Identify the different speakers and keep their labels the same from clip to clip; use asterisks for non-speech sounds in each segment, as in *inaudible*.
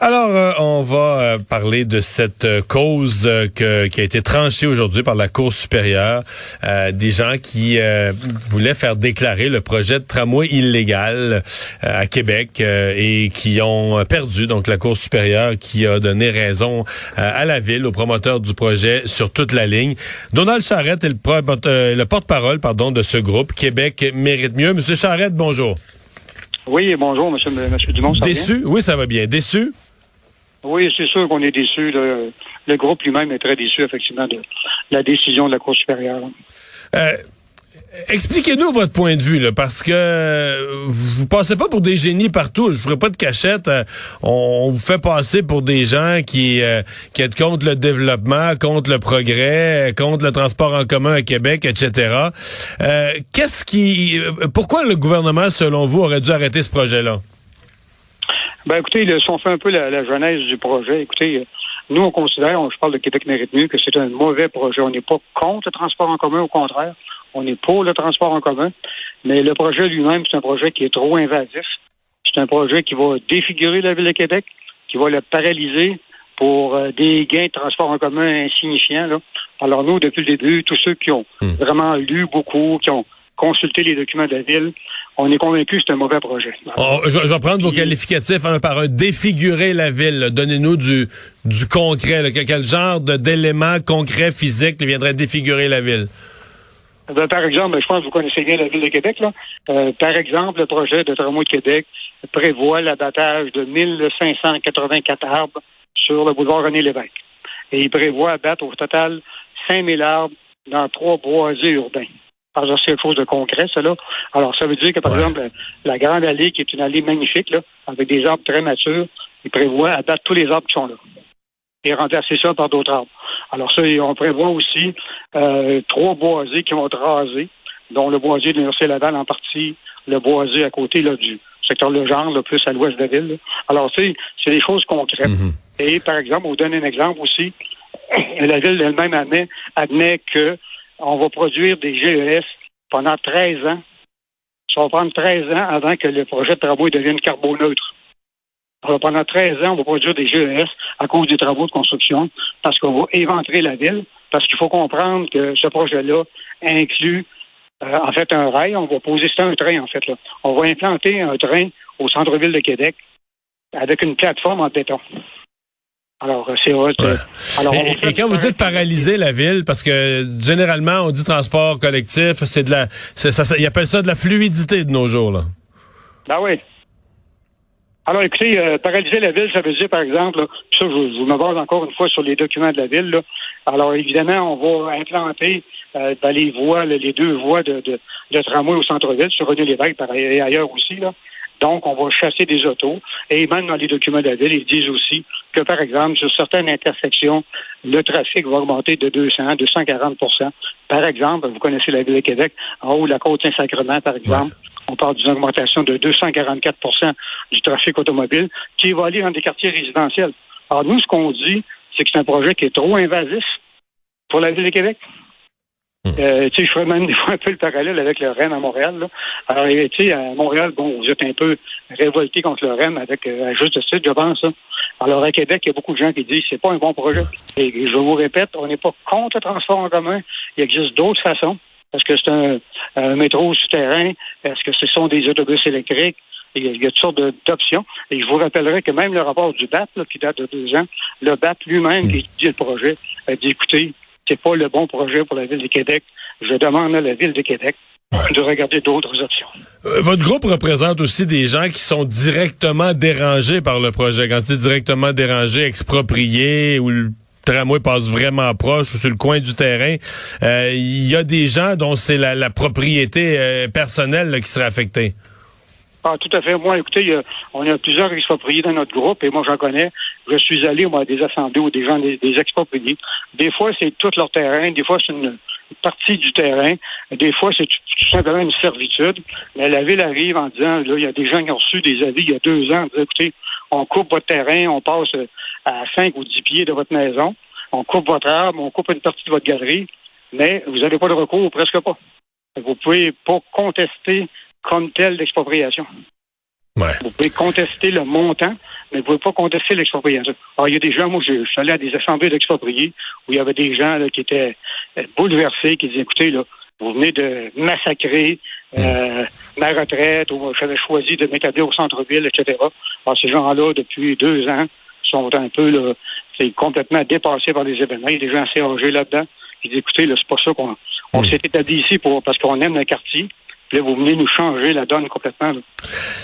Speaker 1: Alors, euh, on va euh, parler de cette euh, cause qui a été tranchée aujourd'hui par la Cour supérieure. des gens qui voulaient faire déclarer le projet de tramway illégal à Québec et qui ont perdu. Donc, la Cour supérieure qui a donné raison à la ville, aux promoteurs du projet sur toute la ligne. Donald Charrette est le, le porte-parole pardon, de ce groupe. Québec mérite mieux. Monsieur Charrette, bonjour.
Speaker 2: Oui, bonjour, Monsieur, monsieur Dumont.
Speaker 1: Déçu? Oui, ça va bien. Déçu?
Speaker 2: Oui, c'est sûr qu'on est déçu. Le, groupe lui-même est très déçu, effectivement, de la décision de la Cour supérieure.
Speaker 1: Euh, expliquez-nous votre point de vue, parce que vous passez pas pour des génies partout. Je ferai pas de cachette. Euh, on, vous fait passer pour des gens qui, euh, qui contre le développement, contre le progrès, contre le transport en commun à Québec, etc. Qu'est-ce qui, pourquoi le gouvernement, selon vous, aurait dû arrêter ce projet-là?
Speaker 2: Ben écoutez, si on fait un peu la, genèse du projet, écoutez, nous on considère, je parle de Québec mérite mieux, que c'est un mauvais projet. On n'est pas contre le transport en commun, au contraire. On est pour le transport en commun. Mais le projet lui-même, c'est un projet qui est trop invasif. C'est un projet qui va défigurer la ville de Québec, qui va le paralyser pour euh, des gains de transport en commun insignifiants. Alors nous, depuis le début, tous ceux qui ont hmm. vraiment lu beaucoup, qui ont consulté les documents de la ville, on est convaincu que c'est un mauvais projet.
Speaker 1: Oh, je, vais prendre vos qualificatifs un par un. Défigurer la ville. Donnez-nous du, du concret. Quel genre d'éléments concrets physiques viendrait défigurer la ville?
Speaker 2: Ben, par exemple, je pense que vous connaissez bien la ville de Québec. Là. Euh, par exemple, le projet de tramway de Québec prévoit l'abattage de 1584 arbres sur le boulevard René Lévesque. Et il prévoit abattre au total 5000 arbres dans trois boisés urbains. C'est quelque chose de concret, cela. Alors, ça veut dire que, par exemple, la Grande Allée, qui est une allée magnifique, là, avec des arbres très matures, il prévoit abattre tous les arbres qui sont là et remplacer ça par d'autres arbres. Alors, ça, on prévoit aussi euh, trois boisés qui vont être rasés, dont le boisier de l'Université Laval en partie, le boisé à côté là, du secteur Legendre, là, plus à l'ouest de la ville. Alors, c'est des choses concrètes. Mm-hmm. Et, par exemple, on vous donne un exemple aussi. *coughs* La ville elle-même admet, admet que on va produire des GES pendant 13 ans. Ça va prendre 13 ans avant que le projet de travaux devienne carboneutre. Alors, pendant 13 ans, on va produire des GES à cause des travaux de construction parce qu'on va éventrer la ville, parce qu'il faut comprendre que ce projet-là inclut euh, en fait un rail. On va poser, c'est un train en fait. Là. On va implanter un train au centre-ville de Québec avec une plateforme en béton. Alors, c'est vrai.
Speaker 1: Alors, et, quand vous dites paralyser la ville, parce que généralement, on dit transport collectif, c'est de la, ça, ça, ils appellent ça de la fluidité de nos jours, là.
Speaker 2: Ben oui. Alors, écoutez, euh, paralyser la ville, ça veut dire, par exemple, ça, je, je me base encore une fois sur les documents de la ville. Là. Alors, évidemment, on va implanter euh, dans les voies, les deux voies de, de, de tramway au centre-ville, sur René Lévesque et ailleurs aussi. Là. Donc, on va chasser des autos. Et même dans les documents de la ville, ils disent aussi que, par exemple, sur certaines intersections, le trafic va augmenter de 200 à 240% Par exemple, vous connaissez la ville de Québec, en haut de la côte Saint-Sacrement, par exemple, on parle d'une augmentation de 244% du trafic automobile qui va aller dans des quartiers résidentiels. Alors, nous, ce qu'on dit, c'est que c'est un projet qui est trop invasif pour la ville de Québec. Euh, je ferais même *laughs* des fois un peu le parallèle avec le Rennes à Montréal. Là. Alors, tu sais, à Montréal, bon, vous êtes un peu révolté contre le Rennes avec euh, juste titre, je pense. Alors, à Québec, il y a beaucoup de gens qui disent que c'est pas un bon projet. Et je vous répète, on n'est pas contre le transport en commun. Il existe d'autres façons. Est-ce que c'est un, métro souterrain? Est-ce que ce sont des autobus électriques? Il y, a, toutes sortes d'options. Et je vous rappellerai que même le rapport du BAT, qui date de deux ans, le BAT lui-même mm. qui dit le projet, a dit, écoutez, c'est pas le bon projet pour la ville de Québec. Je demande à la ville de Québec de regarder d'autres options.
Speaker 1: Euh, votre groupe représente aussi des gens qui sont directement dérangés par le projet. Quand c'est directement dérangé, exproprié ou tramway passe vraiment proche ou sur le coin du terrain, euh, il y a des gens dont c'est la, propriété euh, personnelle qui serait affectée.
Speaker 2: Ah, tout à fait. Moi, écoutez, on a plusieurs expropriés dans notre groupe et moi, j'en connais. Je suis allé, moi, à des assemblées où des gens, des, expropriés. Des fois, c'est tout leur terrain. Des fois, c'est une, partie du terrain. Des fois, c'est tout simplement une servitude. Mais la ville arrive en disant, là, il y a des gens qui ont reçu des avis il y a deux ans, écoutez, on coupe votre terrain, on passe à 5 ou 10 pieds de votre maison, on coupe votre arbre, on coupe une partie de votre galerie, mais vous n'avez pas de recours, presque pas. Vous pouvez pas contester comme tel l'expropriation. Vous pouvez contester le montant, mais vous ne pouvez pas contester l'expropriation. Alors, il y a des gens, moi, je, suis allé à des assemblées d'expropriés où il y avait des gens qui étaient euh, bouleversés, qui disaient, écoutez, là, vous venez de massacrer euh, ma retraite, ou j'avais choisi de m'établir au centre-ville, etc. Alors, ces gens-là, depuis deux ans, sont un peu là, c'est complètement dépassés par les événements. Il y a des gens assez âgés là-dedans. Ils disent, écoutez, là, c'est pas ça qu'on on s'est établi ici pour parce qu'on aime le quartier. Là, vous venez nous changer la donne complètement.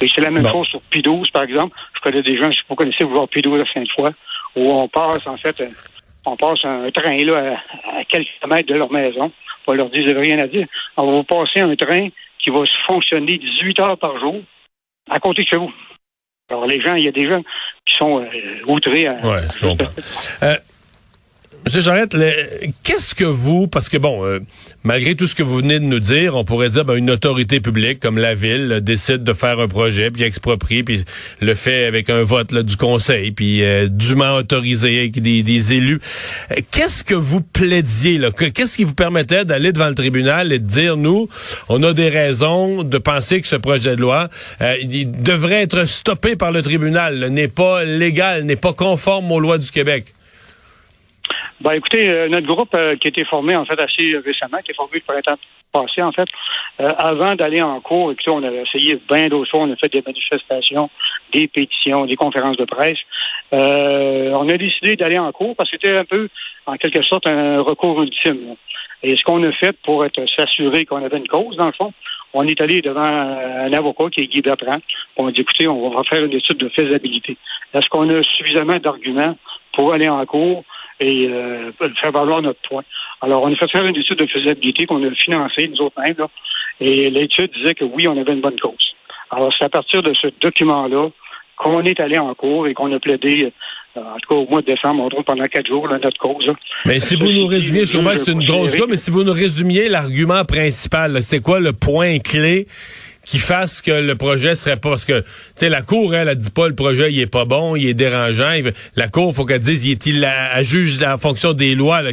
Speaker 2: Et c'est la même chose sur P12, par exemple. Je connais des gens, si vous connaissez, vous voir P12 à Sainte-Foy, où on passe, en fait, euh, on passe un train là à, quelques mètres de leur maison. On leur dit, vous n'avez rien à dire. On va vous passer un train qui va fonctionner 18 heures par jour à côté de chez vous. Alors, les gens, il y a des gens qui sont euh, outrés. À,
Speaker 1: ouais, je comprends. Euh, Monsieur Jarrette, qu'est-ce que vous, parce que bon, euh, malgré tout ce que vous venez de nous dire, on pourrait dire ben, une autorité publique comme la ville décide de faire un projet, puis exproprie, puis le fait avec un vote du conseil, puis euh, dûment autorisé avec des, élus. Euh, qu'est-ce que vous plaidiez là? Qu'est-ce qui vous permettait d'aller devant le tribunal et de dire nous, on a des raisons de penser que ce projet de loi il devrait être stoppé par le tribunal, n'est pas légal, n'est pas conforme aux lois du Québec?
Speaker 2: Ben, écoutez, euh, notre groupe euh, qui a été formé, en fait, assez récemment, qui est formé le printemps passé, en fait, euh, avant d'aller en cours, écoutez, on avait essayé bien d'autres choses. On a fait des manifestations, des pétitions, des conférences de presse. on a décidé d'aller en cours parce que c'était un peu, en quelque sorte, un recours ultime. Et ce qu'on a fait pour être s'assurer qu'on avait une cause, dans le fond, on est allé devant un avocat qui est Guy Bertrand. On a dit, écoutez, on va faire une étude de faisabilité. Est-ce qu'on a suffisamment d'arguments pour aller en cours? Et euh, faire valoir notre point. Alors, on a fait faire une étude de faisabilité qu'on a financée, nous autres mêmes, là, et l'étude disait que oui, on avait une bonne cause. Alors, c'est à partir de ce document-là qu'on est allé en cours et qu'on a plaidé, euh, en tout cas au mois de décembre, on trouve pendant quatre jours, là, notre cause.
Speaker 1: Mais si vous nous résumiez, je comprends que c'est une grosse cause, mais si vous nous résumiez l'argument principal, c'est quoi le point clé qui fasse que le projet serait pas parce que tu sais la cour elle, elle dit pas le projet il est pas bon, il est dérangeant, la cour faut qu'elle dise il est-il à, juge en fonction des lois là,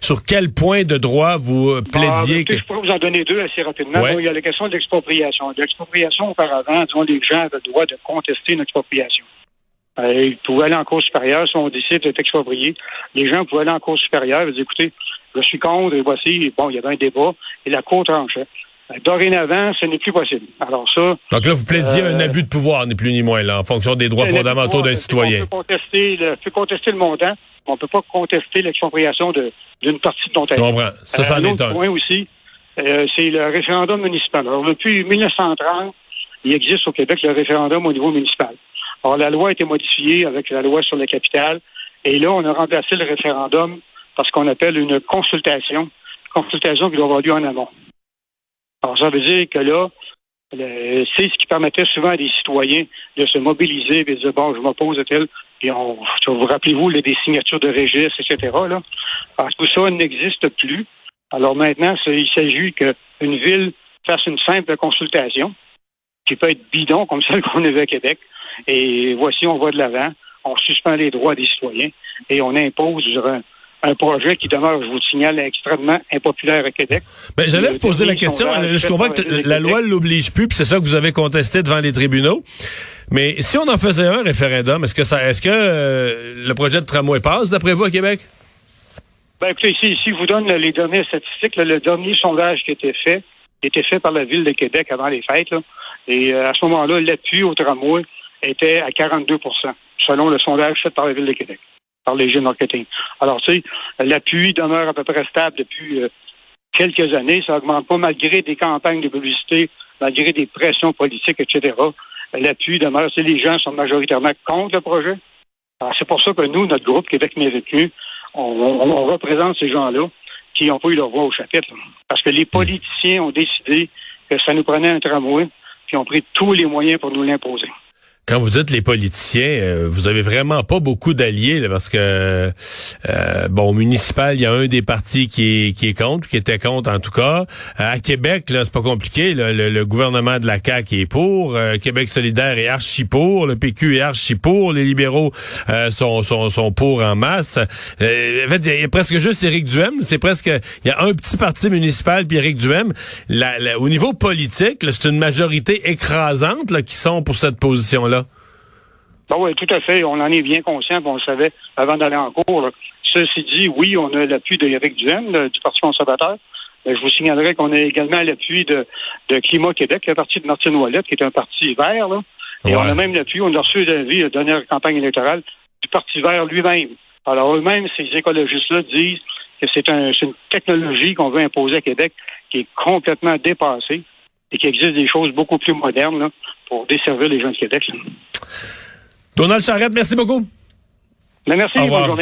Speaker 1: sur quel point de droit vous euh, plaidiez
Speaker 2: que... Je pourrais vous en donner deux assez rapidement. il y a la question de l'expropriation. L'expropriation auparavant, disons les gens avaient le droit de contester une expropriation. Euh, ils pouvaient aller en cours supérieure si on décide d'être exproprié. Les gens pouvaient aller en cours supérieure et dire écoutez, je suis contre et voici, bon, il y avait un débat et la cour tranchait. Dorénavant, ce n'est plus possible. Alors ça.
Speaker 1: Donc là, vous plaidiez un euh, abus de pouvoir, ni plus ni moins, là, en fonction des droits fondamentaux d'un citoyen.
Speaker 2: On peut contester le, peut contester le montant, on ne peut pas contester l'expropriation d'une partie de ton
Speaker 1: comprends. Ça, ça
Speaker 2: un autre point aussi, euh, c'est le référendum municipal. Alors, depuis 1930, il existe au Québec le référendum au niveau municipal. Alors, la loi a été modifiée avec la loi sur la capitale, et là, on a remplacé le référendum par ce qu'on appelle une consultation, consultation qui doit avoir lieu en amont. Alors, ça veut dire que là, c'est ce qui permettait souvent à des citoyens de se mobiliser et de dire, bon, je m'oppose à tel, puis on, vous rappelez-vous, des signatures de registre, etc., là. Alors, tout ça n'existe plus. Alors maintenant, il s'agit qu'une ville fasse une simple consultation, qui peut être bidon, comme celle qu'on avait à Québec, et voici, on va de l'avant, on suspend les droits des citoyens, et on impose un projet qui demeure, je vous le signale, extrêmement impopulaire à Québec.
Speaker 1: Ben, j'allais vous poser la question. Je comprends que la loi ne l'oblige plus, puis c'est ça que vous avez contesté devant les tribunaux. Mais si on en faisait un référendum, est-ce que ça, est-ce que euh, le projet de tramway passe, d'après vous, à Québec?
Speaker 2: Ben, écoutez, ici, ici, je vous donne les dernières statistiques. le dernier sondage qui a été fait, était fait par la Ville de Québec avant les fêtes. et euh, à ce moment-là, l'appui au tramway était à 42% selon le sondage fait par la Ville de Québec par les jeunes marketing. Alors, tu sais, l'appui demeure à peu près stable depuis euh, quelques années. Ça augmente pas malgré des campagnes de publicité, malgré des pressions politiques, etc. L'appui demeure. Tu les gens sont majoritairement contre le projet. Alors, c'est pour ça que nous, notre groupe Québec Mérite on, représente ces gens-là qui n'ont pas eu leur voix au chapitre. Parce que les politiciens ont décidé que ça nous prenait un tramway, puis ont pris tous les moyens pour nous l'imposer
Speaker 1: quand vous dites les politiciens, euh, vous avez vraiment pas beaucoup d'alliés parce que euh, bon, au municipal, il y a un des partis qui est, qui est contre, qui était contre en tout cas. à Québec, là, c'est pas compliqué. le, gouvernement de la CAQ est pour, euh, Québec solidaire est archi pour, le PQ est archi pour, les libéraux sont, sont, sont pour en masse. en fait, il y, a presque juste Éric Duhem. C'est presque il y a un petit parti municipal puis Éric Duhem. au niveau politique, c'est une majorité écrasante là, qui sont pour cette position là.
Speaker 2: Ben oui, tout à fait. On en est bien conscient, on le savait avant d'aller en cours. Ceci dit, oui, on a l'appui d'Éric Duhaime, du Parti conservateur. Mais je vous signalerai qu'on a également l'appui de, Climat Québec, le parti de Martine Ouellette, qui est un parti vert. Là. Et on a même l'appui, on a reçu l'avis la dernière campagne électorale du Parti vert lui-même. Alors eux-mêmes, ces écologistes-là disent que c'est une technologie qu'on veut imposer à Québec qui est complètement dépassée et qu'il existe des choses beaucoup plus modernes pour desservir les gens de Québec.
Speaker 1: Donald Charrette, merci beaucoup.
Speaker 2: merci, bonne journée.